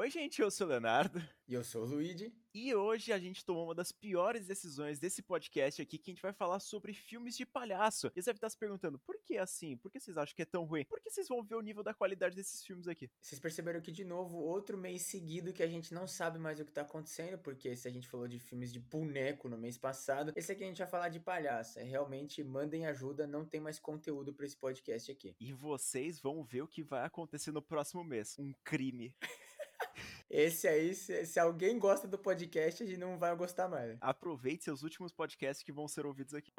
Oi, gente, eu sou o Leonardo. E eu sou o Luigi. E hoje a gente tomou uma das piores decisões desse podcast aqui, que a gente vai falar sobre filmes de palhaço. E você deve estar se perguntando, por que assim? Por que vocês acham que é tão ruim? Porque vocês vão ver o nível da qualidade desses filmes aqui. Vocês perceberam que, de novo, outro mês seguido que a gente não sabe mais o que tá acontecendo, porque se a gente falou de filmes de boneco no mês passado, esse aqui a gente vai falar de palhaço. É realmente, mandem ajuda, não tem mais conteúdo para esse podcast aqui. E vocês vão ver o que vai acontecer no próximo mês. Um crime. Esse aí, se, se, alguém gosta do podcast, a gente não vai gostar mais. Aproveite seus últimos podcasts que vão ser ouvidos aqui.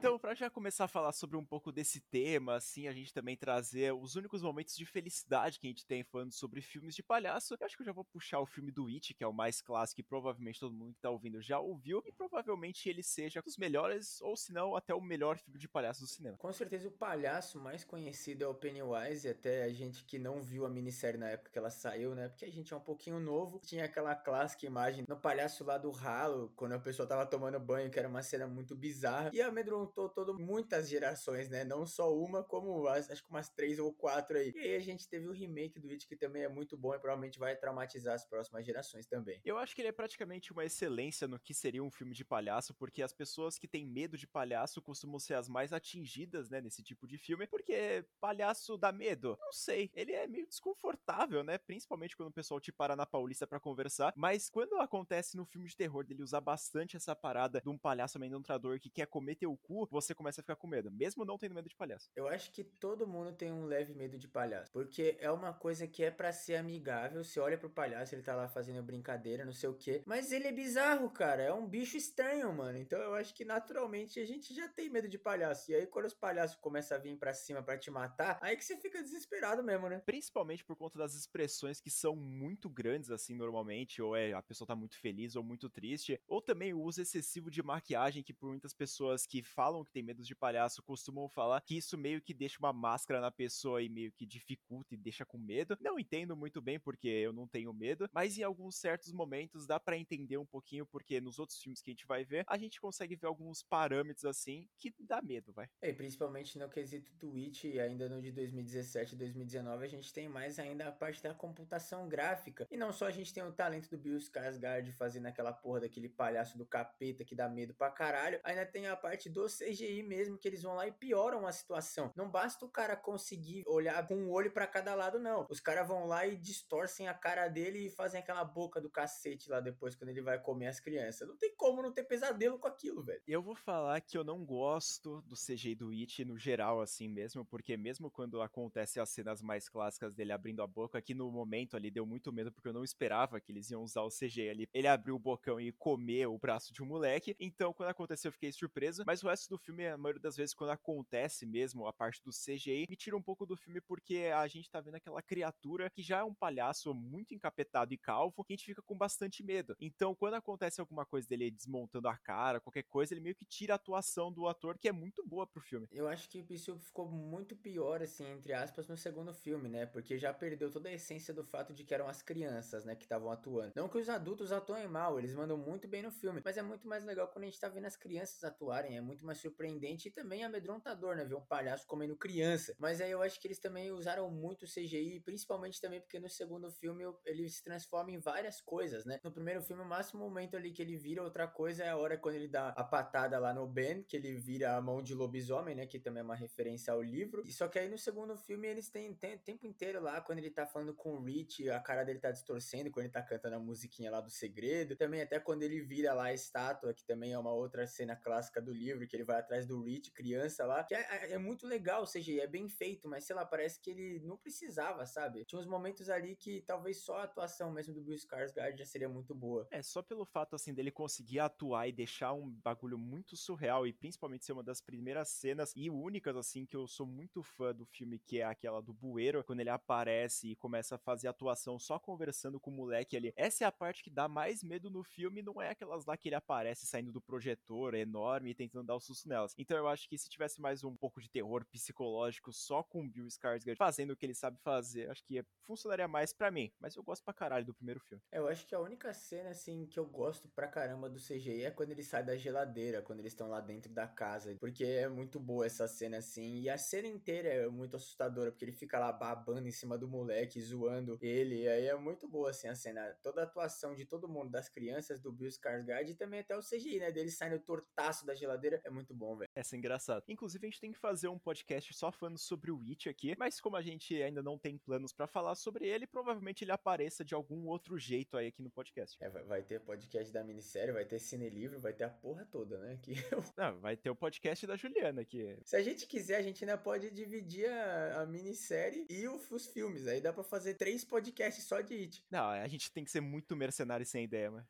Então, para já começar a falar sobre um pouco desse tema, assim, a gente também trazer os únicos momentos de felicidade que a gente tem falando sobre filmes de palhaço, eu acho que eu já vou puxar o filme do It, que é o mais clássico e provavelmente todo mundo que tá ouvindo já ouviu, e provavelmente ele seja um dos melhores, ou se não, até o melhor filme de palhaço do cinema. Com certeza o palhaço mais conhecido é o Pennywise, até a gente que não viu a minissérie na época que ela saiu, né, porque a gente é um pouquinho novo, tinha aquela clássica imagem no palhaço lá do ralo, quando a pessoa tava tomando banho, que era uma cena muito bizarra, e amedrontou amedrontou todo, muitas gerações, né? Não só uma, como acho que umas três ou quatro aí. E aí a gente teve o remake do It, que também é muito bom e provavelmente vai traumatizar as próximas gerações também. Eu acho que ele é praticamente uma excelência no que seria um filme de palhaço, porque as pessoas que têm medo de palhaço costumam ser as mais atingidas, né, nesse tipo de filme, porque palhaço dá medo. Não sei, ele é meio desconfortável, né? Principalmente quando o pessoal te para na Paulista para conversar, mas quando acontece no filme de terror dele usar bastante essa parada de um palhaço amedrontador que quer comer teu cu, você começa a ficar com medo, mesmo não tendo medo de palhaço. Eu acho que todo mundo tem um leve medo de palhaço, porque é uma coisa que é para ser amigável. Você olha pro palhaço, ele tá lá fazendo brincadeira, não sei o quê, mas ele é bizarro, cara. É um bicho estranho, mano. Então eu acho que naturalmente a gente já tem medo de palhaço. E aí quando os palhaços começam a vir para cima para te matar, aí que você fica desesperado mesmo, né? Principalmente por conta das expressões que são muito grandes assim normalmente, ou é a pessoa tá muito feliz ou muito triste, ou também o uso excessivo de maquiagem que por muitas pessoas que falam que tem medo de palhaço costumam falar que isso meio que deixa uma máscara na pessoa e meio que dificulta e deixa com medo. Não entendo muito bem porque eu não tenho medo, mas em alguns certos momentos dá para entender um pouquinho porque nos outros filmes que a gente vai ver, a gente consegue ver alguns parâmetros assim que dá medo, vai. É, principalmente no quesito Twitch, ainda no de 2017 e 2019, a gente tem mais ainda a parte da computação gráfica. E não só a gente tem o talento do Bill Skarsgård fazendo aquela porra daquele palhaço do capeta que dá medo pra caralho, ainda tem a parte do CGI mesmo que eles vão lá e pioram a situação. Não basta o cara conseguir olhar com um olho para cada lado, não. Os caras vão lá e distorcem a cara dele e fazem aquela boca do cacete lá depois quando ele vai comer as crianças. Não tem como não ter pesadelo com aquilo, velho. Eu vou falar que eu não gosto do CGI do It no geral, assim mesmo, porque mesmo quando acontece as cenas mais clássicas dele abrindo a boca, aqui no momento ali deu muito medo, porque eu não esperava que eles iam usar o CGI ali. Ele abriu o bocão e comer o braço de um moleque. Então, quando aconteceu, eu fiquei surpreso. Mas o resto do filme a maioria das vezes, quando acontece mesmo a parte do CGI, me tira um pouco do filme porque a gente tá vendo aquela criatura que já é um palhaço muito encapetado e calvo, que a gente fica com bastante medo. Então, quando acontece alguma coisa dele desmontando a cara, qualquer coisa, ele meio que tira a atuação do ator, que é muito boa pro filme. Eu acho que isso ficou muito pior, assim, entre aspas, no segundo filme, né? Porque já perdeu toda a essência do fato de que eram as crianças, né, que estavam atuando. Não que os adultos atuem mal, eles mandam muito bem no filme, mas é muito mais legal quando a gente tá vendo as crianças atuarem, é muito mais surpreendente surpreendente e também amedrontador, né? Ver um palhaço comendo criança. Mas aí eu acho que eles também usaram muito CGI, principalmente também porque no segundo filme ele se transforma em várias coisas, né? No primeiro filme, o máximo momento ali que ele vira outra coisa é a hora quando ele dá a patada lá no Ben, que ele vira a mão de lobisomem, né? Que também é uma referência ao livro. E só que aí no segundo filme eles têm, têm o tempo inteiro lá, quando ele tá falando com o Rich, a cara dele tá distorcendo, quando ele tá cantando a musiquinha lá do segredo. Também até quando ele vira lá a estátua, que também é uma outra cena clássica do livro, que ele vai atrás do Rich, criança lá, que é, é, é muito legal, ou seja, é bem feito, mas sei lá, parece que ele não precisava, sabe? Tinha uns momentos ali que talvez só a atuação mesmo do Bill Skarsgård já seria muito boa. É, só pelo fato, assim, dele conseguir atuar e deixar um bagulho muito surreal e principalmente ser uma das primeiras cenas e únicas, assim, que eu sou muito fã do filme, que é aquela do bueiro, quando ele aparece e começa a fazer atuação só conversando com o moleque ali. Essa é a parte que dá mais medo no filme, não é aquelas lá que ele aparece saindo do projetor enorme e tentando dar o susto nelas. Então eu acho que se tivesse mais um pouco de terror psicológico só com Bill Skarsgård fazendo o que ele sabe fazer, acho que funcionaria mais para mim. Mas eu gosto pra caralho do primeiro filme. Eu acho que a única cena, assim, que eu gosto pra caramba do CGI é quando ele sai da geladeira, quando eles estão lá dentro da casa. Porque é muito boa essa cena, assim. E a cena inteira é muito assustadora, porque ele fica lá babando em cima do moleque, zoando ele. E aí é muito boa, assim, a cena. Toda a atuação de todo mundo, das crianças, do Bill Skarsgård e também até o CGI, né? Dele saindo tortaço da geladeira. É muito bom, velho. Essa é engraçado. Inclusive, a gente tem que fazer um podcast só falando sobre o Witch aqui. Mas como a gente ainda não tem planos para falar sobre ele, provavelmente ele apareça de algum outro jeito aí aqui no podcast. É, vai ter podcast da minissérie, vai ter cine livro, vai ter a porra toda, né? Que eu... Não, vai ter o podcast da Juliana aqui. Se a gente quiser, a gente ainda pode dividir a, a minissérie e o, os filmes. Aí dá pra fazer três podcasts só de It. Não, a gente tem que ser muito mercenário sem ideia, mano.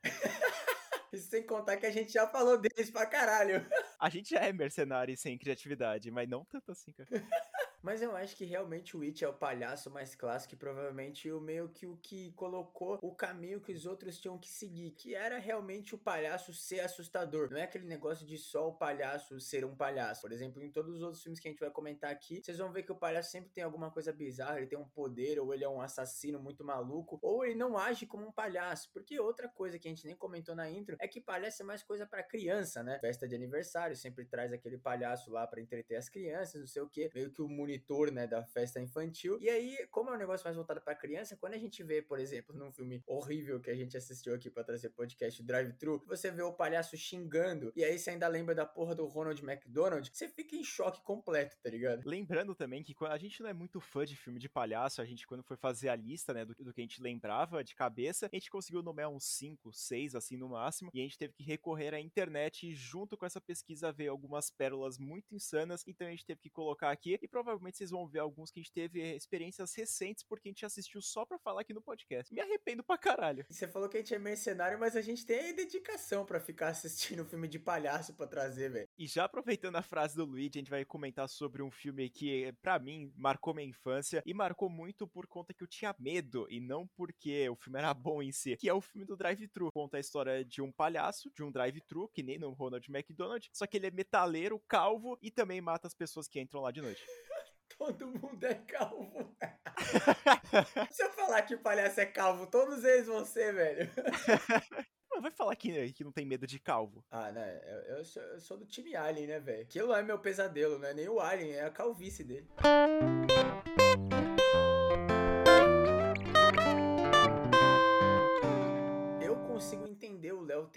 Isso sem contar que a gente já falou deles pra caralho. A gente já é mercenário sem criatividade, mas não tanto assim, cara. Mas eu acho que realmente o It é o palhaço mais clássico e provavelmente o meio que o que colocou o caminho que os outros tinham que seguir, que era realmente o palhaço ser assustador. Não é aquele negócio de só o palhaço ser um palhaço. Por exemplo, em todos os outros filmes que a gente vai comentar aqui, vocês vão ver que o palhaço sempre tem alguma coisa bizarra, ele tem um poder, ou ele é um assassino muito maluco, ou ele não age como um palhaço. Porque outra coisa que a gente nem comentou na intro é que palhaço é mais coisa para criança, né? Festa de aniversário sempre traz aquele palhaço lá para entreter as crianças, não sei o que, meio que o monitor, né, da festa infantil. E aí, como é um negócio mais voltado para criança, quando a gente vê, por exemplo, num filme horrível que a gente assistiu aqui para trazer podcast Drive Thru, você vê o palhaço xingando e aí você ainda lembra da porra do Ronald McDonald, você fica em choque completo, tá ligado? Lembrando também que a gente não é muito fã de filme de palhaço, a gente quando foi fazer a lista, né, do, do que a gente lembrava de cabeça, a gente conseguiu nomear uns 5, 6 assim no máximo, e a gente teve que recorrer à internet e junto com essa pesquisa ver algumas pérolas muito insanas, então a gente teve que colocar aqui e provavelmente vocês vão ver alguns que a gente teve experiências recentes porque a gente assistiu só pra falar aqui no podcast. Me arrependo pra caralho. Você falou que a gente é mercenário, mas a gente tem dedicação para ficar assistindo filme de palhaço para trazer, velho. E já aproveitando a frase do Luigi, a gente vai comentar sobre um filme que, para mim, marcou minha infância e marcou muito por conta que eu tinha medo e não porque o filme era bom em si, que é o filme do Drive-Thru. Conta a história de um palhaço, de um drive-thru, que nem no Ronald McDonald, só que ele é metaleiro, calvo e também mata as pessoas que entram lá de noite. Todo mundo é calvo. Se eu falar que palhaço é calvo, todos eles vão ser, velho. vai falar que, que não tem medo de calvo. Ah, né? Eu, eu, sou, eu sou do time Alien, né, velho? Aquilo é meu pesadelo, não é nem o Alien, é a calvície dele.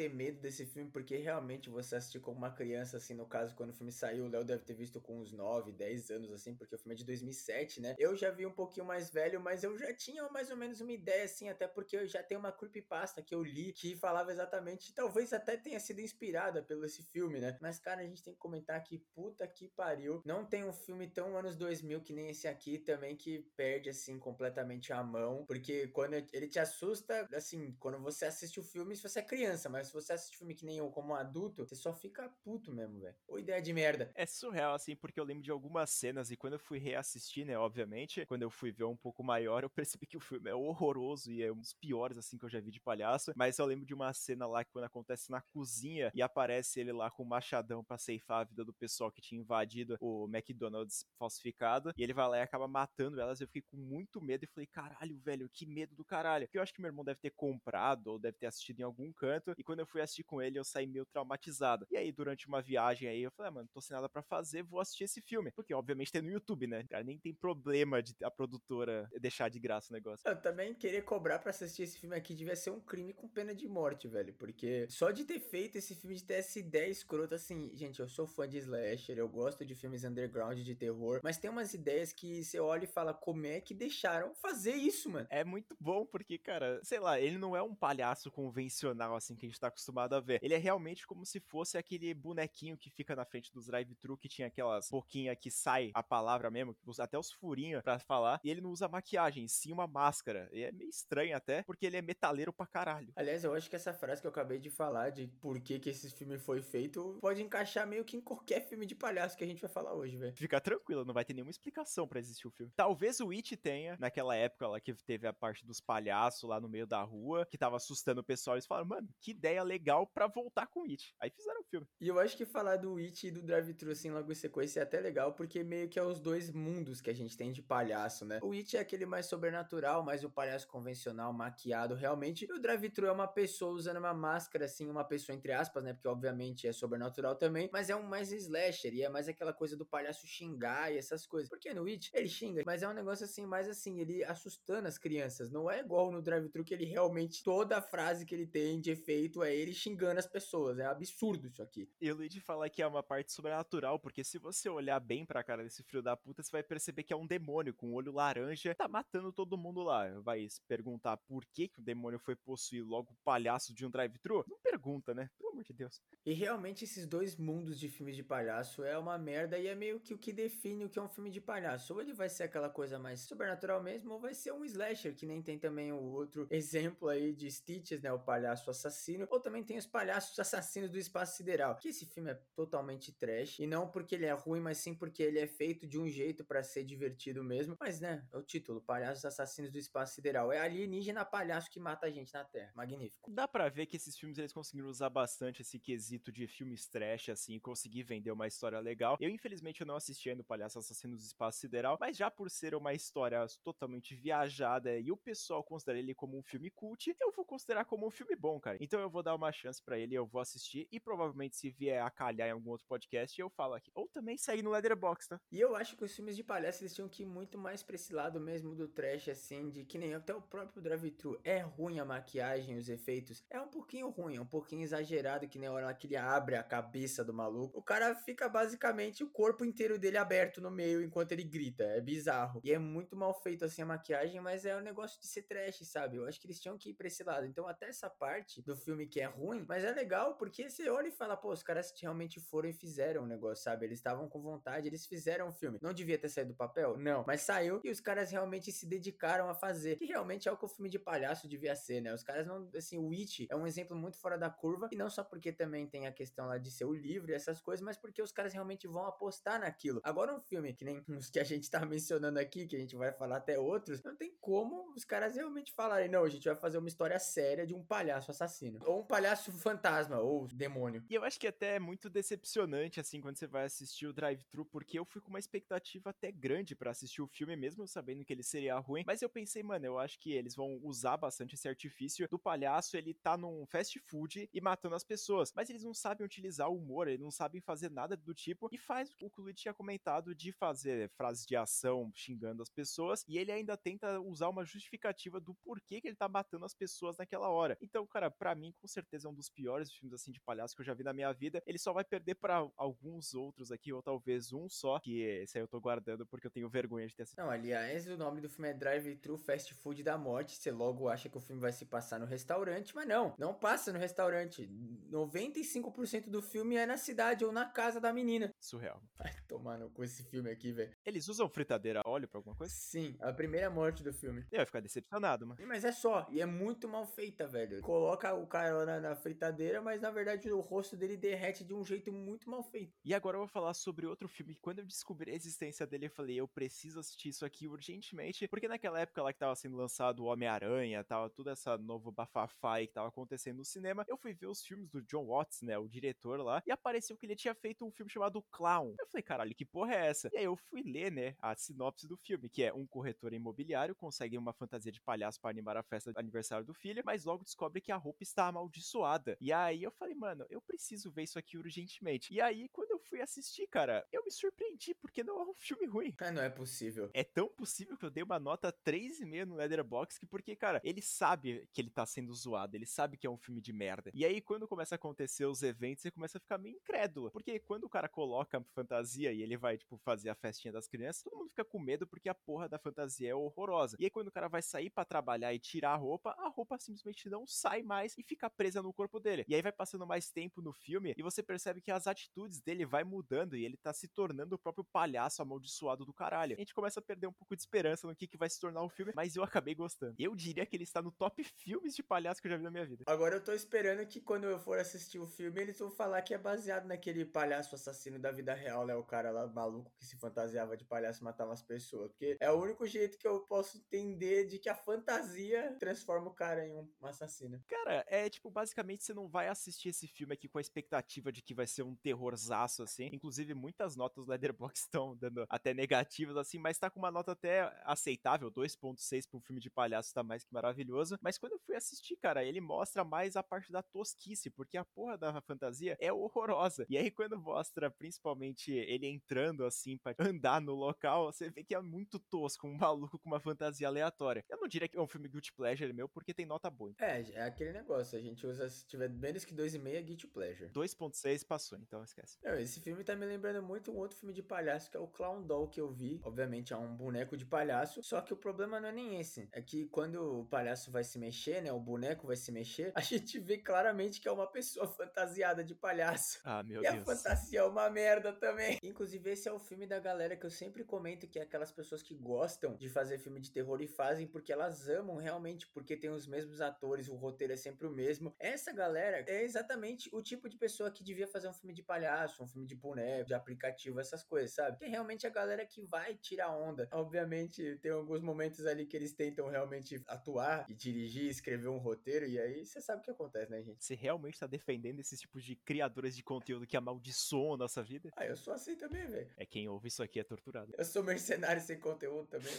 Ter medo desse filme, porque realmente você assistir como uma criança, assim, no caso, quando o filme saiu, o Léo deve ter visto com uns 9, 10 anos, assim, porque o filme é de 2007, né? Eu já vi um pouquinho mais velho, mas eu já tinha mais ou menos uma ideia, assim, até porque eu já tenho uma creepypasta que eu li que falava exatamente, talvez até tenha sido inspirada pelo esse filme, né? Mas, cara, a gente tem que comentar que puta que pariu. Não tem um filme tão anos 2000 que nem esse aqui também que perde, assim, completamente a mão, porque quando ele te assusta, assim, quando você assiste o filme, se você é criança, mas se você assiste filme que nem eu como um adulto, você só fica puto mesmo, velho. Ou ideia de merda. É surreal, assim, porque eu lembro de algumas cenas e quando eu fui reassistir, né, obviamente, quando eu fui ver um pouco maior, eu percebi que o filme é horroroso e é um dos piores, assim, que eu já vi de palhaço. Mas eu lembro de uma cena lá que quando acontece na cozinha e aparece ele lá com o machadão pra ceifar a vida do pessoal que tinha invadido o McDonald's falsificado e ele vai lá e acaba matando elas. Eu fiquei com muito medo e falei, caralho, velho, que medo do caralho. Porque eu acho que meu irmão deve ter comprado ou deve ter assistido em algum canto e quando eu fui assistir com ele, eu saí meio traumatizado. E aí, durante uma viagem aí, eu falei, ah, mano, tô sem nada para fazer, vou assistir esse filme. Porque, obviamente, tem no YouTube, né? Cara, nem tem problema de a produtora deixar de graça o negócio. Eu também querer cobrar para assistir esse filme aqui devia ser um crime com pena de morte, velho. Porque só de ter feito esse filme, de ter essa ideia escrota, assim, gente, eu sou fã de slasher, eu gosto de filmes underground de terror, mas tem umas ideias que você olha e fala, como é que deixaram fazer isso, mano? É muito bom, porque, cara, sei lá, ele não é um palhaço convencional, assim, que a gente tá acostumado a ver. Ele é realmente como se fosse aquele bonequinho que fica na frente dos drive-thru que tinha aquelas boquinha que sai a palavra mesmo, até os furinhos para falar, e ele não usa maquiagem, sim uma máscara. E é meio estranho até, porque ele é metaleiro pra caralho. Aliás, eu acho que essa frase que eu acabei de falar de por que, que esse filme foi feito pode encaixar meio que em qualquer filme de palhaço que a gente vai falar hoje, velho. Fica tranquilo, não vai ter nenhuma explicação para existir o filme. Talvez o It tenha, naquela época lá que teve a parte dos palhaços lá no meio da rua, que tava assustando o pessoal, eles falaram, mano, que ideia legal pra voltar com o It. Aí fizeram o filme. E eu acho que falar do It e do Drive-Thru, assim, logo em sequência é até legal, porque meio que é os dois mundos que a gente tem de palhaço, né? O It é aquele mais sobrenatural, mais o palhaço convencional, maquiado realmente. E o Drive-Thru é uma pessoa usando uma máscara, assim, uma pessoa entre aspas, né? Porque obviamente é sobrenatural também, mas é um mais slasher, e é mais aquela coisa do palhaço xingar e essas coisas. Porque no It, ele xinga, mas é um negócio assim, mais assim, ele assustando as crianças. Não é igual no Drive-Thru que ele realmente, toda frase que ele tem de efeito é ele xingando as pessoas. É absurdo isso aqui. E o Luigi fala que é uma parte sobrenatural, porque se você olhar bem pra cara desse filho da puta, você vai perceber que é um demônio com um olho laranja, tá matando todo mundo lá. Vai se perguntar por que, que o demônio foi possuir logo o palhaço de um drive-thru? Não pergunta, né? Pelo amor de Deus. E realmente esses dois mundos de filmes de palhaço é uma merda e é meio que o que define o que é um filme de palhaço. Ou ele vai ser aquela coisa mais sobrenatural mesmo, ou vai ser um slasher, que nem tem também o outro exemplo aí de Stitches, né? O palhaço assassino. Ou também tem os palhaços assassinos do espaço sideral. Que esse filme é totalmente trash. E não porque ele é ruim, mas sim porque ele é feito de um jeito para ser divertido mesmo. Mas, né, é o título: Palhaços Assassinos do Espaço Sideral. É alienígena palhaço que mata a gente na Terra. Magnífico. Dá pra ver que esses filmes eles conseguiram usar bastante esse quesito de filmes trash, assim, conseguir vender uma história legal. Eu, infelizmente, não assisti ainda o Palhaço Assassino do Espaço Sideral, mas já por ser uma história totalmente viajada e o pessoal considera ele como um filme cult, eu vou considerar como um filme bom, cara. Então eu vou dar uma chance para ele, eu vou assistir e provavelmente se vier a calhar em algum outro podcast, eu falo aqui. Ou também segue no Letterboxd, tá? E eu acho que os filmes de palhaço eles tinham que ir muito mais pra esse lado mesmo do trash, assim, de que nem até o próprio Drive-Thru. É ruim a maquiagem, os efeitos. É um pouquinho ruim, é um pouquinho exagerado, que nem a hora que ele abre a cabeça do maluco. O cara fica basicamente o corpo inteiro dele aberto no meio enquanto ele grita. É bizarro. E é muito mal feito assim a maquiagem, mas é um negócio de ser trash, sabe? Eu acho que eles tinham que ir pra esse lado. Então, até essa parte do filme que é ruim, mas é legal porque você olha e fala, pô, os caras realmente foram e fizeram o negócio, sabe? Eles estavam com vontade, eles fizeram o filme. Não devia ter saído do papel? Não. Mas saiu e os caras realmente se dedicaram a fazer. Que realmente é o que o filme de palhaço devia ser, né? Os caras não. Assim, o It é um exemplo muito fora da curva. E não só porque também tem a questão lá de ser o livro e essas coisas, mas porque os caras realmente vão apostar naquilo. Agora, um filme que nem os que a gente tá mencionando aqui, que a gente vai falar até outros, não tem como os caras realmente falarem, não, a gente vai fazer uma história séria de um palhaço assassino. Ou um palhaço fantasma, ou demônio. E eu acho que até é muito decepcionante, assim, quando você vai assistir o Drive-Thru, porque eu fui com uma expectativa até grande para assistir o filme, mesmo sabendo que ele seria ruim. Mas eu pensei, mano, eu acho que eles vão usar bastante esse artifício do palhaço, ele tá num fast food e matando as pessoas. Mas eles não sabem utilizar o humor, eles não sabem fazer nada do tipo, e faz o que o Luiz tinha comentado de fazer frases de ação xingando as pessoas, e ele ainda tenta usar uma justificativa do porquê que ele tá matando as pessoas naquela hora. Então, cara, para mim, com certeza é um dos piores filmes assim de palhaço que eu já vi na minha vida. Ele só vai perder para alguns outros aqui, ou talvez um só, que esse aí eu tô guardando porque eu tenho vergonha de ter assistido. Não, aliás, o nome do filme é Drive Thru Fast Food da Morte. Você logo acha que o filme vai se passar no restaurante, mas não, não passa no restaurante. 95% do filme é na cidade ou na casa da menina. Surreal. Vai tomar no com esse filme aqui, velho. Eles usam fritadeira a óleo pra alguma coisa? Sim, a primeira morte do filme. Eu ia ficar decepcionado, mano. Mas é só, e é muito mal feita, velho. Coloca o cara na, na fritadeira, mas na verdade o rosto dele derrete de um jeito muito mal feito. E agora eu vou falar sobre outro filme que quando eu descobri a existência dele, eu falei, eu preciso assistir isso aqui urgentemente, porque naquela época lá que tava sendo lançado o Homem-Aranha, tava toda essa novo bafafá aí que tava acontecendo no cinema, eu fui ver os filmes do John Watts, né, o diretor lá, e apareceu que ele tinha feito um filme chamado Clown. Eu falei, caralho, que porra é essa? E aí eu fui ler, né, a sinopse do filme, que é um corretor imobiliário consegue uma fantasia de palhaço para animar a festa de aniversário do filho, mas logo descobre que a roupa está amaldiçoada. E aí eu falei, mano, eu preciso ver isso aqui urgentemente. E aí, quando eu fui assistir, cara, eu me surpreendi, porque não é um filme ruim. Ah, não é possível. É tão possível que eu dei uma nota 3,5 no Letterboxd, porque, cara, ele sabe que ele tá sendo zoado, ele sabe que é um filme de merda. E aí, quando começa a acontecer os eventos, você começa a ficar meio incrédulo. Porque quando o cara coloca fantasia e ele vai, tipo, fazer a festinha das crianças, todo mundo fica com medo porque a porra da fantasia é horrorosa. E aí, quando o cara vai sair para trabalhar e tirar a roupa, a roupa simplesmente não sai mais e fica presa no corpo dele. E aí vai passando mais tempo no filme e você percebe que as atitudes dele vai mudando e ele tá se tornando o próprio palhaço amaldiçoado do caralho. A gente começa a perder um pouco de esperança no que, que vai se tornar o filme, mas eu acabei gostando. Eu diria que ele está no top filmes de palhaço que eu já vi na minha vida. Agora eu tô esperando que quando eu for assistir o filme, eles vão falar que é baseado naquele palhaço assassino da vida real, né? O cara lá maluco que se fantasiava de palhaço e matava as pessoas. Porque é o único jeito que eu posso entender de que a fantasia transforma o cara em um assassino. Cara, é tipo, basicamente você não vai assistir esse filme aqui com a expectativa de que vai ser um terrorzaço, assim. Inclusive, muitas notas do Letterboxd estão dando até negativas, assim, mas tá com uma nota até aceitável, 2.6 pra um filme de palhaço tá mais que maravilhoso. Mas quando eu fui assistir, cara, ele mostra mais a parte da tosquice, porque a porra da fantasia é horrorosa. E aí, quando mostra, principalmente, ele entrando, assim, pra andar no local, você vê que é muito tosco, um maluco com uma fantasia aleatória. Eu não diria que é um filme guilty pleasure meu, porque tem nota boa. É, é aquele negócio, a gente usa, se tiver menos que 2,5 é guilty pleasure. 2.6 passou, então esquece. Não, esse filme tá me lembrando muito um outro filme de palhaço, que é o Clown Doll, que eu vi. Obviamente é um boneco de palhaço, só que o problema não é nem esse. É que quando o palhaço vai se mexer, né, o boneco vai se mexer, a gente vê claramente que é uma pessoa fantasiada de palhaço. Ah, meu e Deus. a fantasia é uma merda também. Inclusive, esse é o filme da galera que eu sempre comento que é aquelas pessoas que gostam de fazer filme de terror e fazem porque elas amam realmente, porque tem os mesmos atores, o roteiro é sempre o mesmo. Essa galera é exatamente o tipo de pessoa que devia fazer um filme de palhaço, um filme de boneco, de aplicativo, essas coisas, sabe? Que é realmente a galera que vai tirar onda. Obviamente, tem alguns momentos ali que eles tentam realmente atuar e dirigir, escrever um roteiro, e aí você sabe o que acontece, né, gente? Você realmente tá defendendo esses tipos de criadores de conteúdo que amaldiçoam a nossa vida? Ah, eu sou assim também, velho. É quem ouve isso aqui é torturado. Eu sou mercenário sem conteúdo também.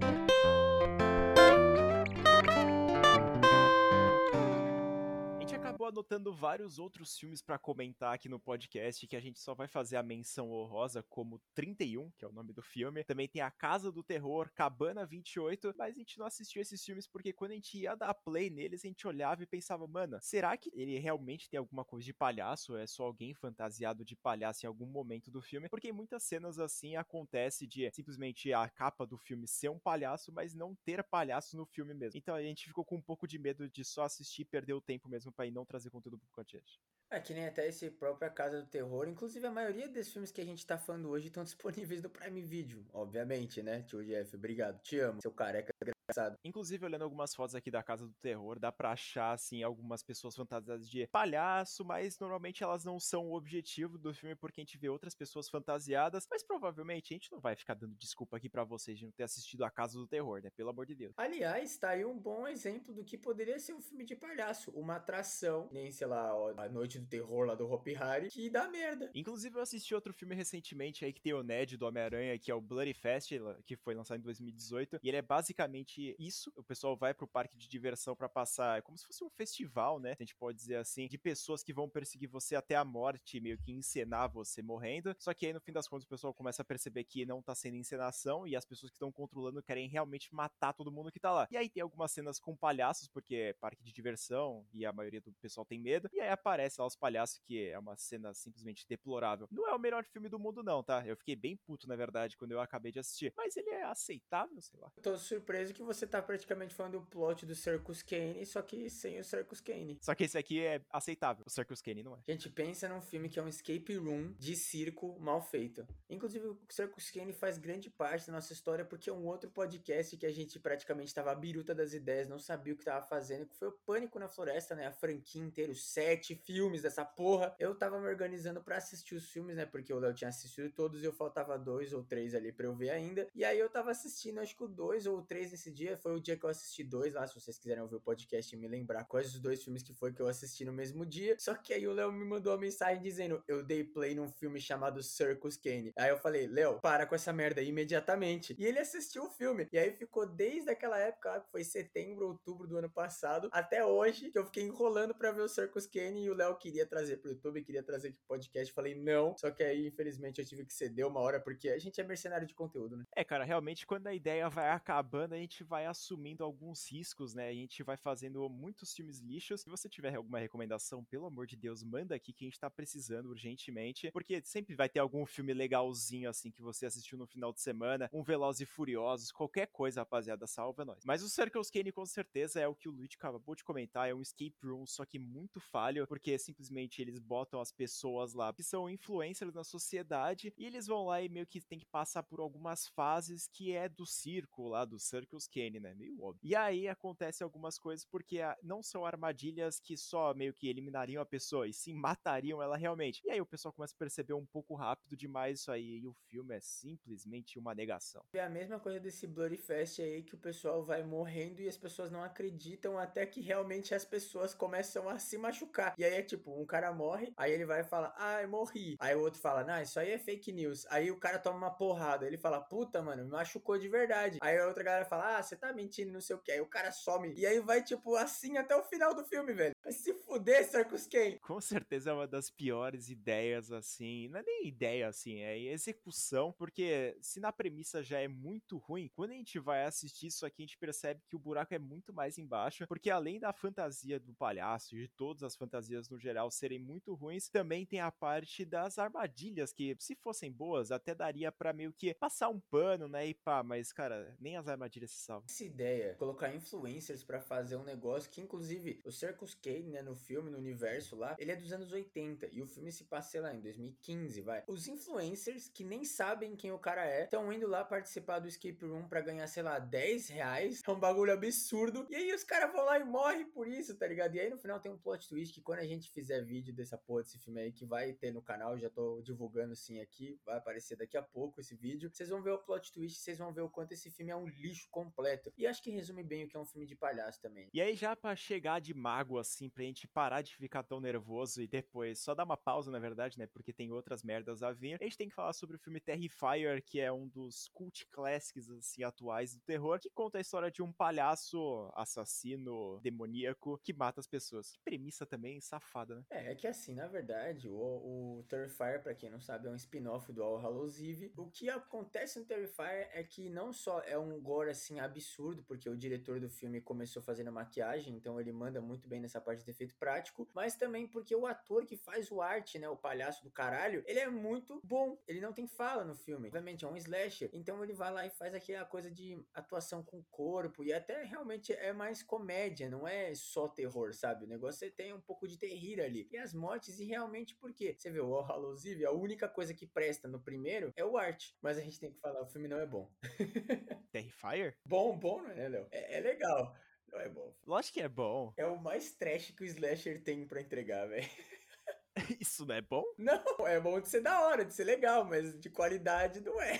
anotando vários outros filmes para comentar aqui no podcast, que a gente só vai fazer a menção honrosa como 31, que é o nome do filme. Também tem A Casa do Terror, Cabana 28, mas a gente não assistiu esses filmes porque quando a gente ia dar play neles, a gente olhava e pensava, mano, será que ele realmente tem alguma coisa de palhaço? Ou é só alguém fantasiado de palhaço em algum momento do filme? Porque em muitas cenas assim acontece de simplesmente a capa do filme ser um palhaço, mas não ter palhaço no filme mesmo. Então a gente ficou com um pouco de medo de só assistir e perder o tempo mesmo para ir não conteúdo pro podcast. É que nem até esse próprio A Casa do Terror. Inclusive, a maioria desses filmes que a gente tá falando hoje estão disponíveis no Prime Video. Obviamente, né, tio Jeff? Obrigado. Te amo, seu careca desgraçado. Inclusive, olhando algumas fotos aqui da Casa do Terror, dá pra achar, assim, algumas pessoas fantasiadas de palhaço, mas normalmente elas não são o objetivo do filme porque a gente vê outras pessoas fantasiadas. Mas provavelmente a gente não vai ficar dando desculpa aqui para vocês de não ter assistido A Casa do Terror, né? Pelo amor de Deus. Aliás, tá aí um bom exemplo do que poderia ser um filme de palhaço. Uma atração, nem sei lá, a Noite do Terror lá do Hopi Hari, que dá merda. Inclusive, eu assisti outro filme recentemente aí que tem o Ned do Homem-Aranha, que é o Bloody Fest, que foi lançado em 2018. E ele é basicamente isso. O pessoal vai pro parque de diversão para passar, é como se fosse um festival, né? A gente pode dizer assim, de pessoas que vão perseguir você até a morte, meio que encenar você morrendo. Só que aí, no fim das contas, o pessoal começa a perceber que não tá sendo encenação e as pessoas que estão controlando querem realmente matar todo mundo que tá lá. E aí tem algumas cenas com palhaços, porque é parque de diversão e a maioria do pessoal tem medo. E aí aparece lá os palhaços, que é uma cena simplesmente deplorável. Não é o melhor filme do mundo, não, tá? Eu fiquei bem puto, na verdade, quando eu acabei de assistir. Mas ele é aceitável, sei lá. Tô surpreso que você tá praticamente falando do plot do Circus Kane, só que sem o Circus Kane. Só que esse aqui é aceitável. O Circus Kane não é. Gente, pensa num filme que é um escape room de circo mal feito. Inclusive, o Circus Kane faz grande parte da nossa história porque é um outro podcast que a gente praticamente tava biruta das ideias, não sabia o que tava fazendo, que foi o Pânico na Floresta, né? A franquia inteira, os sete filmes dessa porra. Eu tava me organizando para assistir os filmes, né? Porque o Léo tinha assistido todos e eu faltava dois ou três ali pra eu ver ainda. E aí eu tava assistindo, acho que o dois ou três nesse dia. Foi o dia que eu assisti dois lá, se vocês quiserem ouvir o podcast e me lembrar quais os dois filmes que foi que eu assisti no mesmo dia. Só que aí o Léo me mandou uma mensagem dizendo: Eu dei play num filme chamado Circus Kane. Aí eu falei: Léo, para com essa merda imediatamente. E ele assistiu o filme. E aí ficou desde aquela época, que foi setembro, outubro do ano passado, até hoje, que eu fiquei enrolando pra ver o Circus Kane e o Léo queria trazer pro YouTube, queria trazer aqui pro podcast. Falei: Não. Só que aí, infelizmente, eu tive que ceder uma hora porque a gente é mercenário de conteúdo, né? É, cara, realmente quando a ideia vai acabando, a gente vai assumindo alguns riscos, né? A gente vai fazendo muitos filmes lixos. Se você tiver alguma recomendação, pelo amor de Deus, manda aqui que a gente tá precisando urgentemente, porque sempre vai ter algum filme legalzinho assim que você assistiu no final de semana, um Velozes e Furiosos, qualquer coisa, rapaziada, salva nós. Mas o Circus Kane com certeza é o que o Luigi acabou de comentar, é um escape room, só que muito falho, porque simplesmente eles botam as pessoas lá que são influencers na sociedade e eles vão lá e meio que tem que passar por algumas fases que é do circo lá do Circus Kane, né? Meio óbvio. E aí acontece algumas coisas porque não são armadilhas que só meio que eliminariam a pessoa, e sim matariam ela realmente. E aí o pessoal começa a perceber um pouco rápido demais isso aí, e o filme é simplesmente uma negação. É a mesma coisa desse Bloody Fest aí, que o pessoal vai morrendo e as pessoas não acreditam até que realmente as pessoas começam a se machucar. E aí é tipo, um cara morre, aí ele vai falar, ai, morri. Aí o outro fala, não, isso aí é fake news. Aí o cara toma uma porrada, ele fala, puta, mano, me machucou de verdade. Aí a outra galera fala, ah, você tá mentindo, não sei o que. Aí o cara some. E aí vai, tipo, assim até o final do filme, velho. Fuder, Circus Kane. Com certeza é uma das piores ideias, assim. Não é nem ideia, assim, é execução. Porque se na premissa já é muito ruim, quando a gente vai assistir isso aqui, a gente percebe que o buraco é muito mais embaixo. Porque além da fantasia do palhaço e de todas as fantasias no geral serem muito ruins, também tem a parte das armadilhas que, se fossem boas, até daria para meio que passar um pano, né? E pá, mas cara, nem as armadilhas se salvam. Essa ideia, colocar influencers para fazer um negócio que, inclusive, o Circus Kane, né, no filme, no universo lá, ele é dos anos 80 e o filme se passa, sei lá, em 2015, vai. Os influencers que nem sabem quem o cara é, estão indo lá participar do escape room para ganhar, sei lá, 10 reais. É um bagulho absurdo. E aí os caras vão lá e morrem por isso, tá ligado? E aí no final tem um plot twist que quando a gente fizer vídeo dessa porra desse filme aí, que vai ter no canal, já tô divulgando sim aqui, vai aparecer daqui a pouco esse vídeo. Vocês vão ver o plot twist, vocês vão ver o quanto esse filme é um lixo completo. E acho que resume bem o que é um filme de palhaço também. E aí já para chegar de mago assim, pra gente parar de ficar tão nervoso e depois só dar uma pausa, na verdade, né, porque tem outras merdas a vir, a gente tem que falar sobre o filme Terrifier, que é um dos cult classics assim atuais do terror, que conta a história de um palhaço assassino demoníaco que mata as pessoas. Que premissa também safada, né? É, é que assim, na verdade, o, o Terrifier, pra quem não sabe, é um spin-off do All Hallows Eve. O que acontece no Terrifier é que não só é um gore assim absurdo, porque o diretor do filme começou fazendo maquiagem, então ele manda muito bem nessa parte de efeito prático, mas também porque o ator que faz o arte, né, o palhaço do caralho, ele é muito bom. Ele não tem fala no filme. Obviamente é um slasher, então ele vai lá e faz aquela coisa de atuação com o corpo e até realmente é mais comédia, não é só terror, sabe? O negócio é tem um pouco de terrir ali. E as mortes, e realmente por quê? Você vê o All Hallows Eve, a única coisa que presta no primeiro é o arte, mas a gente tem que falar, o filme não é bom. Terrifier? Bom, bom, não é, Léo? É, é legal. Não é bom. Lógico que é bom. É o mais trash que o slasher tem para entregar, velho. Isso não é bom? Não, é bom de ser da hora, de ser legal, mas de qualidade não é.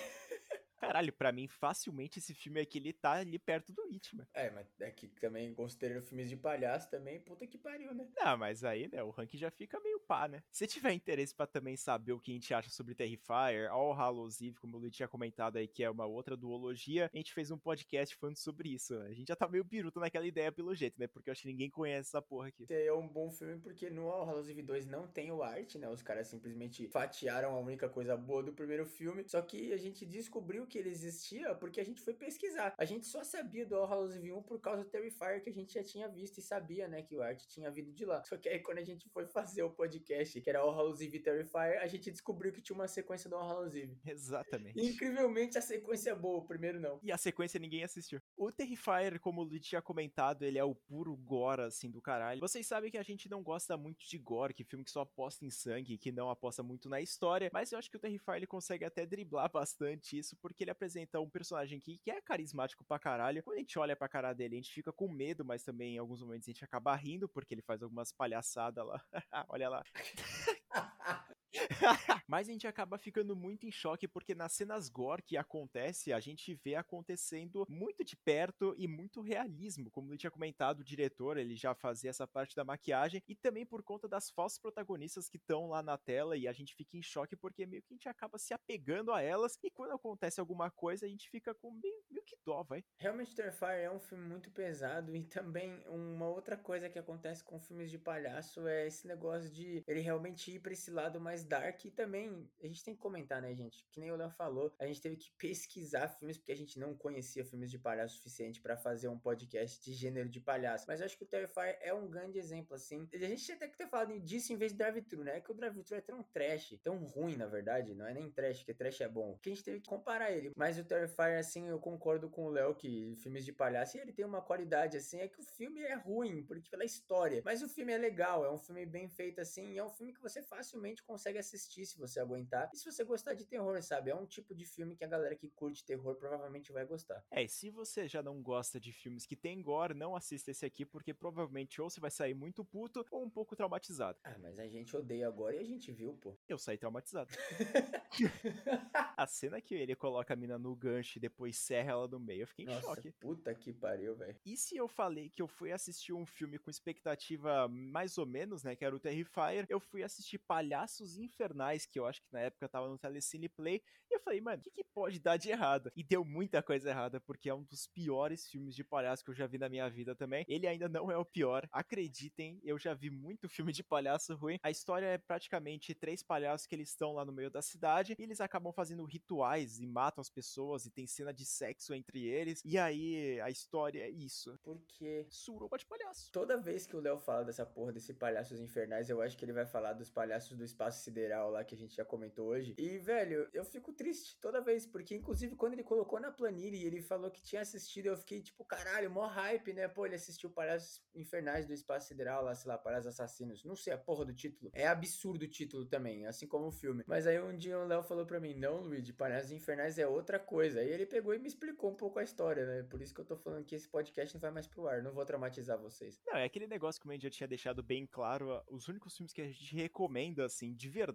Caralho, pra mim, facilmente esse filme aqui, ele tá ali perto do It, mano. É, mas é que também, considerando filmes de palhaço também, puta que pariu, né? Não, mas aí, né, o ranking já fica meio pá, né? Se tiver interesse para também saber o que a gente acha sobre Terrifier, All Hallows Eve, como o Luiz tinha comentado aí, que é uma outra duologia, a gente fez um podcast falando sobre isso. A gente já tá meio biruta naquela ideia pelo jeito, né? Porque eu acho que ninguém conhece essa porra aqui. É um bom filme porque no All Hallows Eve 2 não tem o arte, né? Os caras simplesmente fatiaram a única coisa boa do primeiro filme, só que a gente descobriu que ele existia porque a gente foi pesquisar. A gente só sabia do All Hallows Eve 1 por causa do Terrifier que a gente já tinha visto e sabia, né, que o arte tinha vindo de lá. Só que aí quando a gente foi fazer o podcast, que era All Hallows Eve Terrifier, a gente descobriu que tinha uma sequência do All Hallows Eve. Exatamente. E, incrivelmente a sequência é boa, o primeiro não. E a sequência ninguém assistiu. O Terrifier, como o Luiz tinha comentado, ele é o puro gore, assim, do caralho. Vocês sabem que a gente não gosta muito de gore, que filme que só aposta em sangue, que não aposta muito na história, mas eu acho que o Terrifier ele consegue até driblar bastante isso, porque ele apresenta um personagem aqui que é carismático pra caralho. Quando a gente olha pra cara dele, a gente fica com medo, mas também em alguns momentos a gente acaba rindo, porque ele faz algumas palhaçadas lá. olha lá. Mas a gente acaba ficando muito em choque porque nas cenas gore que acontece, a gente vê acontecendo muito de perto e muito realismo. Como eu tinha comentado, o diretor, ele já fazia essa parte da maquiagem e também por conta das falsas protagonistas que estão lá na tela e a gente fica em choque porque meio que a gente acaba se apegando a elas e quando acontece alguma coisa a gente fica com meio, meio que dó, vai. Realmente Terrifier é um filme muito pesado e também uma outra coisa que acontece com filmes de palhaço é esse negócio de ele realmente ir pra esse lado mais dark e também a gente tem que comentar, né, gente? Que nem o Léo falou, a gente teve que pesquisar filmes porque a gente não conhecia filmes de palhaço o suficiente para fazer um podcast de gênero de palhaço. Mas eu acho que o Terrifier é um grande exemplo, assim. A gente tinha até que ter falado disso em vez de Drive-Thru, né? Que o Drive-Thru é tão trash, tão ruim, na verdade. Não é nem trash, porque trash é bom. Que a gente teve que comparar ele. Mas o Terrifier, assim, eu concordo com o Léo que filmes de palhaço, ele tem uma qualidade, assim, é que o filme é ruim, porque pela história. Mas o filme é legal, é um filme bem feito, assim, é um filme que você facilmente consegue consegue assistir se você aguentar. E se você gostar de terror, sabe? É um tipo de filme que a galera que curte terror provavelmente vai gostar. É, e se você já não gosta de filmes que tem gore, não assista esse aqui, porque provavelmente ou você vai sair muito puto ou um pouco traumatizado. Ah, mas a gente odeia agora e a gente viu, pô. Eu saí traumatizado. a cena que ele coloca a mina no gancho e depois serra ela no meio, eu fiquei em Nossa, choque. puta que pariu, velho. E se eu falei que eu fui assistir um filme com expectativa mais ou menos, né, que era o Terrifier, eu fui assistir Palhaços Infernais, que eu acho que na época tava no Telecine Play, e eu falei, mano, o que, que pode dar de errado? E deu muita coisa errada, porque é um dos piores filmes de palhaço que eu já vi na minha vida também. Ele ainda não é o pior, acreditem, eu já vi muito filme de palhaço ruim. A história é praticamente três palhaços que eles estão lá no meio da cidade, e eles acabam fazendo rituais e matam as pessoas, e tem cena de sexo entre eles, e aí a história é isso. Porque Suruba de palhaço. toda vez que o Léo fala dessa porra desse Palhaços Infernais, eu acho que ele vai falar dos palhaços do espaço sideral lá que a gente já comentou hoje. E, velho, eu fico triste toda vez, porque inclusive quando ele colocou na planilha e ele falou que tinha assistido, eu fiquei tipo, caralho, mó hype, né? Pô, ele assistiu Palhaços Infernais do espaço sideral lá, sei lá, Palhaços Assassinos. Não sei a porra do título. É absurdo o título também, assim como o filme. Mas aí um dia o Léo falou pra mim, não, Luigi, Palhaços Infernais é outra coisa. Aí ele pegou e me explicou um pouco a história, né? Por isso que eu tô falando que esse podcast não vai mais pro ar. Não vou traumatizar vocês. Não, é aquele negócio que o Mandy já tinha deixado bem claro. Os únicos filmes que a gente recomenda, assim, de verdade,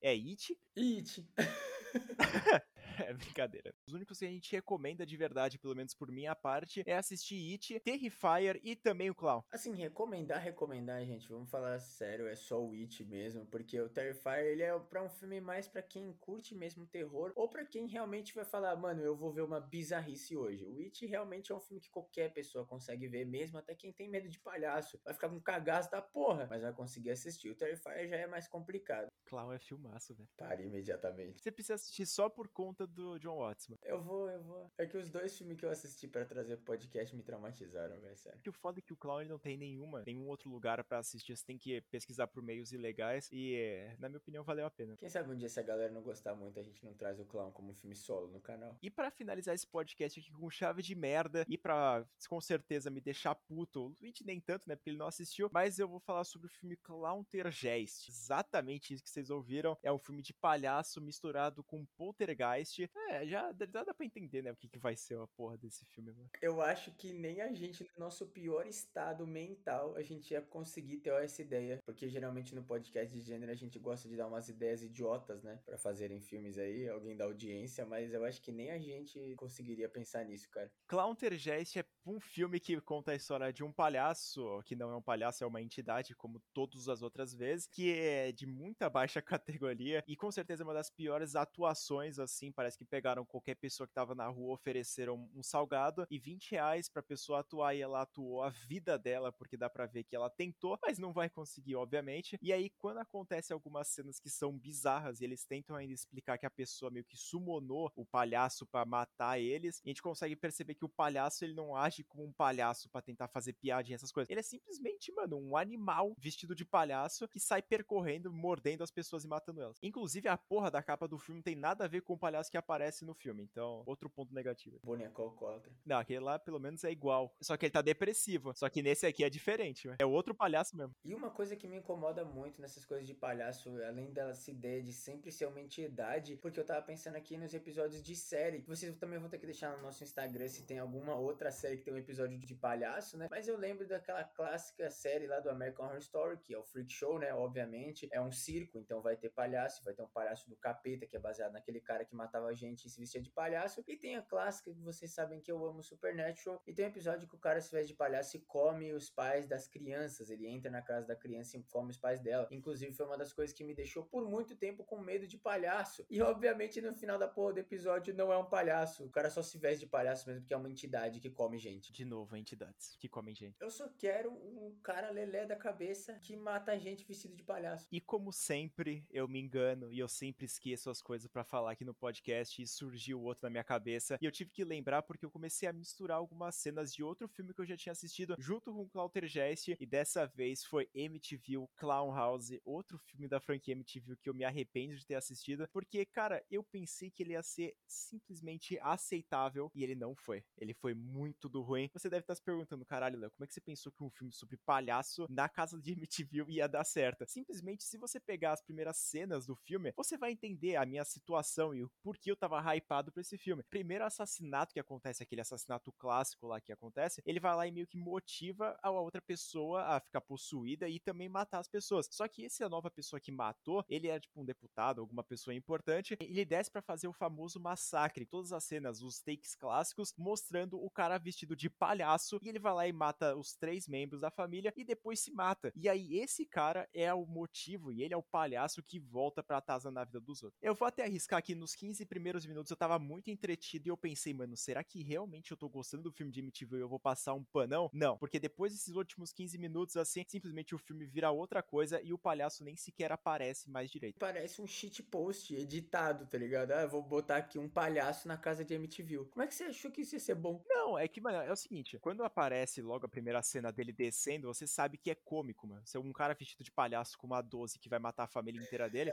é It. It. É brincadeira. Os únicos que a gente recomenda de verdade, pelo menos por minha parte, é assistir It, Terrifier e também o Clown. Assim, recomendar, recomendar, gente, vamos falar sério, é só o It mesmo, porque o Terrifier, ele é pra um filme mais pra quem curte mesmo terror, ou pra quem realmente vai falar, mano, eu vou ver uma bizarrice hoje. O It realmente é um filme que qualquer pessoa consegue ver, mesmo até quem tem medo de palhaço. Vai ficar com cagaço da porra, mas vai conseguir assistir. O Terrifier já é mais complicado. Clown é filmaço, velho. Pare imediatamente. Você precisa assistir só por conta do John Watts, mano. Eu vou, eu vou. É que os dois filmes que eu assisti pra trazer pro podcast me traumatizaram, velho, sério. Que o foda é que o Clown não tem nenhuma, nenhum outro lugar pra assistir. Você tem que pesquisar por meios ilegais. E, é, na minha opinião, valeu a pena. Quem sabe um dia se a galera não gostar muito, a gente não traz o Clown como filme solo no canal. E pra finalizar esse podcast aqui com chave de merda e pra com certeza me deixar puto, o Luigi nem tanto, né, porque ele não assistiu, mas eu vou falar sobre o filme Clowntergeist. Exatamente isso que vocês ouviram. É um filme de palhaço misturado com poltergeist. É, já dá, dá pra entender, né, o que, que vai ser a porra desse filme, mano. Eu acho que nem a gente, no nosso pior estado mental, a gente ia conseguir ter essa ideia. Porque geralmente no podcast de gênero a gente gosta de dar umas ideias idiotas, né? Pra fazerem filmes aí, alguém da audiência, mas eu acho que nem a gente conseguiria pensar nisso, cara. Clowntergeist é um filme que conta a história de um palhaço, que não é um palhaço, é uma entidade, como todas as outras vezes, que é de muita baixa categoria e com certeza é uma das piores atuações, assim, parece que pegaram qualquer pessoa que tava na rua, ofereceram um salgado e 20 reais pra pessoa atuar e ela atuou a vida dela, porque dá pra ver que ela tentou, mas não vai conseguir, obviamente. E aí, quando acontece algumas cenas que são bizarras e eles tentam ainda explicar que a pessoa meio que sumonou o palhaço pra matar eles, a gente consegue perceber que o palhaço ele não age como um palhaço pra tentar fazer piadinha, essas coisas. Ele é simplesmente, mano, um animal vestido de palhaço que sai percorrendo, mordendo as pessoas e matando elas. Inclusive, a porra da capa do filme não tem nada a ver com o palhaço que aparece no filme. Então, outro ponto negativo. Boneco alcoólatra. Não, aquele lá pelo menos é igual. Só que ele tá depressivo. Só que nesse aqui é diferente. É outro palhaço mesmo. E uma coisa que me incomoda muito nessas coisas de palhaço, além dessa ideia de sempre ser uma entidade, porque eu tava pensando aqui nos episódios de série. Vocês também vão ter que deixar no nosso Instagram se tem alguma outra série que tem um episódio de palhaço, né? Mas eu lembro daquela clássica série lá do American Horror Story, que é o Freak Show, né? Obviamente. É um circo, então vai ter palhaço, vai ter um palhaço do capeta, que é baseado naquele cara que matava a gente e se vestia de palhaço. E tem a clássica que vocês sabem que eu amo Supernatural. E tem um episódio que o cara se veste de palhaço e come os pais das crianças. Ele entra na casa da criança e come os pais dela. Inclusive, foi uma das coisas que me deixou por muito tempo com medo de palhaço. E obviamente, no final da porra do episódio, não é um palhaço. O cara só se veste de palhaço mesmo, porque é uma entidade que come gente. De novo, entidades que comem gente. Eu só quero um cara lelé da cabeça que mata a gente vestido de palhaço. E como sempre, eu me engano e eu sempre esqueço as coisas pra falar aqui no podcast podcast e surgiu outro na minha cabeça. E eu tive que lembrar porque eu comecei a misturar algumas cenas de outro filme que eu já tinha assistido junto com o Clautergeist. E dessa vez foi MTV Clown House, outro filme da franquia MTV que eu me arrependo de ter assistido. Porque, cara, eu pensei que ele ia ser simplesmente aceitável e ele não foi. Ele foi muito do ruim. Você deve estar se perguntando, caralho, Léo, como é que você pensou que um filme sobre palhaço na casa de MTV ia dar certo? Simplesmente, se você pegar as primeiras cenas do filme, você vai entender a minha situação e o porquê eu tava hypado pra esse filme. Primeiro assassinato que acontece, aquele assassinato clássico lá que acontece, ele vai lá e meio que motiva a outra pessoa a ficar possuída e também matar as pessoas. Só que esse a nova pessoa que matou, ele é tipo um deputado, alguma pessoa importante, ele desce para fazer o famoso massacre. Todas as cenas, os takes clássicos, mostrando o cara vestido de palhaço e ele vai lá e mata os três membros da família e depois se mata. E aí esse cara é o motivo e ele é o palhaço que volta pra Taza na vida dos outros. Eu vou até arriscar que nos 15 primeiros minutos eu tava muito entretido e eu pensei, mano, será que realmente eu tô gostando do filme de MTV e eu vou passar um panão? Não, porque depois desses últimos 15 minutos, assim, simplesmente o filme vira outra coisa e o palhaço nem sequer aparece mais direito. Parece um shit post editado, tá ligado? Ah, vou botar aqui um palhaço na casa de MTV. Como é que você achou que isso ia ser bom? Não, é que, mano, é o seguinte, quando aparece logo a primeira cena dele descendo, você sabe que é cômico, mano. Se é um cara vestido de palhaço com uma 12 que vai matar a família inteira dele,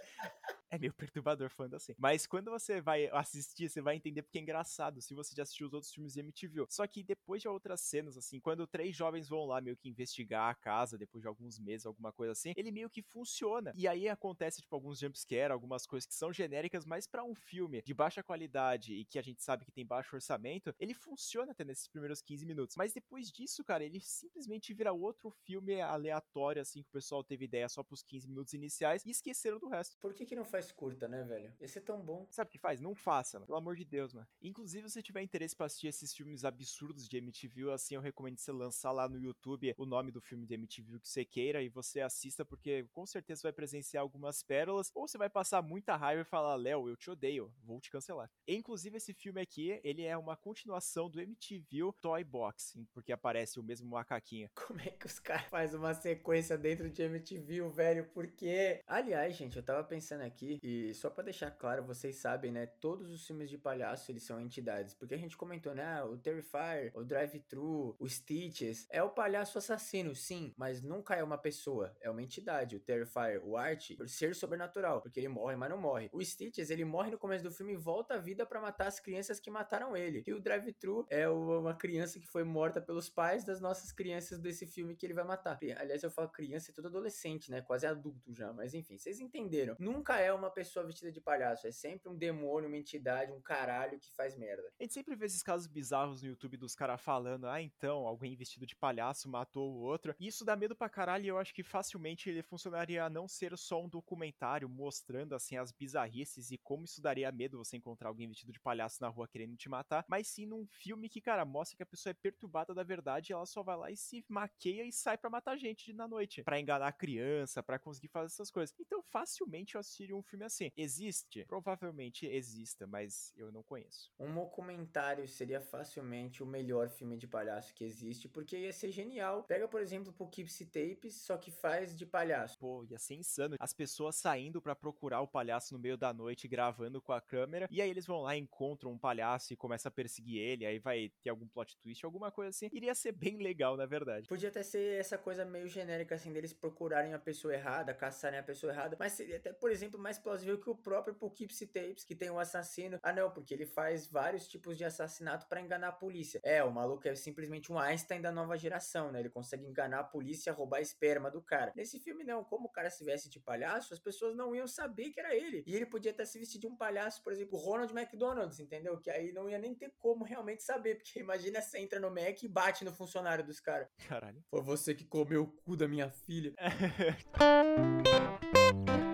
é meio perturbador falando assim. Mas quando você vai assistir, você vai entender porque é engraçado, se você já assistiu os outros filmes de MTV. Só que depois de outras cenas, assim, quando três jovens vão lá meio que investigar a casa, depois de alguns meses, alguma coisa assim, ele meio que funciona. E aí acontece, tipo, alguns jumpscare, algumas coisas que são genéricas, mas para um filme de baixa qualidade e que a gente sabe que tem baixo orçamento, ele funciona até nesses primeiros 15 minutos. Mas depois disso, cara, ele simplesmente vira outro filme aleatório, assim, que o pessoal teve ideia só pros 15 minutos iniciais e esqueceram do resto. Por que que não faz curta, né, velho? Ia ser tão bom. Sabe o que faz? Não faça, mano. pelo amor de Deus, mano. Inclusive, se você tiver interesse pra assistir esses filmes absurdos de MTV, assim, eu recomendo você lançar lá no YouTube o nome do filme de MTV que você queira e você assista, porque com certeza vai presenciar algumas pérolas, ou você vai passar muita raiva e falar, Léo, eu te odeio, vou te cancelar. E, inclusive, esse filme aqui, ele é uma continuação do MTV Toy Box, porque aparece o mesmo macaquinho. Como é que os caras fazem uma sequência dentro de MTV, velho? Por quê? Aliás, gente, eu tava pensando aqui, e só para deixar claro, vocês sabem, né? Todos os filmes de palhaço, eles são entidades. Porque a gente comentou, né? Ah, o Terrifier, o Drive-Thru, o Stitches. É o palhaço assassino, sim. Mas nunca é uma pessoa. É uma entidade. O Terrifier, o Art, por ser sobrenatural. Porque ele morre, mas não morre. O Stitches, ele morre no começo do filme e volta à vida para matar as crianças que mataram ele. E o Drive-Thru é uma criança que foi morta pelos pais das nossas crianças desse filme que ele vai matar. Aliás, eu falo criança, é todo adolescente, né? Quase adulto já. Mas enfim, vocês entenderam. Nunca é uma pessoa vestida de palhaço. É sempre um demônio, uma entidade, um caralho que faz merda. A gente sempre vê esses casos bizarros no YouTube dos caras falando, ah, então, alguém vestido de palhaço matou o outro. E isso dá medo pra caralho e eu acho que facilmente ele funcionaria a não ser só um documentário mostrando, assim, as bizarrices e como isso daria medo você encontrar alguém vestido de palhaço na rua querendo te matar, mas sim num filme que, cara, mostra que a pessoa é perturbada da verdade e ela só vai lá e se maqueia e sai para matar gente na noite, para enganar a criança, para conseguir fazer essas coisas. Então, facilmente eu assistiria um filme assim. Existe? Provavelmente exista, mas eu não conheço. Um documentário seria facilmente o melhor filme de palhaço que existe, porque ia ser genial. Pega, por exemplo, Poughkeepsie Tapes, só que faz de palhaço. Pô, ia ser insano. As pessoas saindo para procurar o palhaço no meio da noite, gravando com a câmera, e aí eles vão lá, encontram um palhaço e começam a perseguir ele, aí vai ter algum plot twist, alguma coisa assim. Iria ser bem legal, na verdade. Podia até ser essa coisa meio genérica, assim, deles procurarem a pessoa errada, caçarem a pessoa errada, mas seria até, por exemplo, mais plausível que o próprio Poughkeepsie Tapes, que tem um assassino. Ah, não, porque ele faz vários tipos de assassinato para enganar a polícia. É, o maluco é simplesmente um Einstein da nova geração, né? Ele consegue enganar a polícia, roubar a esperma do cara. Nesse filme, não, como o cara se veste de palhaço, as pessoas não iam saber que era ele. E ele podia até se vestir de um palhaço, por exemplo, Ronald McDonald's, entendeu? Que aí não ia nem ter como realmente saber, porque imagina você entra no Mac e bate no funcionário dos caras. Caralho. Foi você que comeu o cu da minha filha.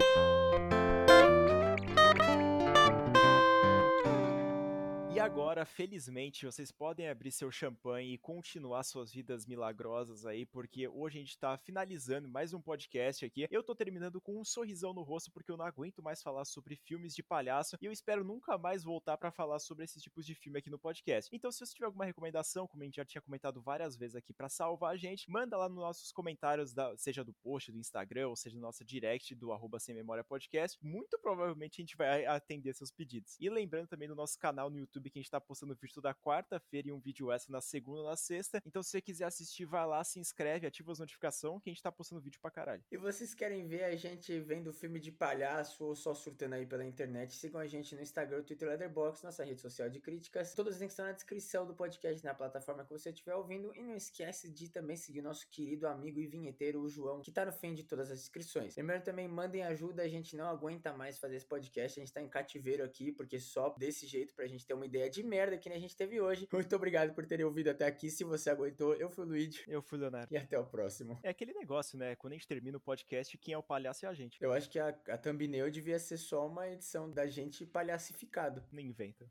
agora, felizmente, vocês podem abrir seu champanhe e continuar suas vidas milagrosas aí, porque hoje a gente tá finalizando mais um podcast aqui. Eu tô terminando com um sorrisão no rosto porque eu não aguento mais falar sobre filmes de palhaço e eu espero nunca mais voltar para falar sobre esses tipos de filme aqui no podcast. Então, se você tiver alguma recomendação, como a gente já tinha comentado várias vezes aqui para salvar a gente, manda lá nos nossos comentários, da, seja do post do Instagram ou seja no nosso direct do arroba sem memória podcast. Muito provavelmente a gente vai atender seus pedidos. E lembrando também do nosso canal no YouTube que a gente tá postando vídeo toda quarta-feira e um vídeo extra na segunda na sexta. Então, se você quiser assistir, vai lá, se inscreve, ativa as notificações que a gente tá postando vídeo pra caralho. E vocês querem ver a gente vendo filme de palhaço ou só surtando aí pela internet? Sigam a gente no Instagram, Twitter, Letterboxd, nossa rede social de críticas. Todos os links estão na descrição do podcast na plataforma que você estiver ouvindo. E não esquece de também seguir nosso querido amigo e vinheteiro, o João, que tá no fim de todas as inscrições. Lembrando também, mandem ajuda, a gente não aguenta mais fazer esse podcast, a gente tá em cativeiro aqui, porque só desse jeito pra gente ter uma ideia de merda que nem a gente teve hoje. Muito obrigado por terem ouvido até aqui. Se você aguentou, eu fui o Luigi. Eu fui o Leonardo. E até o próximo. É aquele negócio, né? Quando a gente termina o podcast, quem é o palhaço é a gente. Eu acho que a, a thumbnail devia ser só uma edição da gente palhacificado. Não inventa.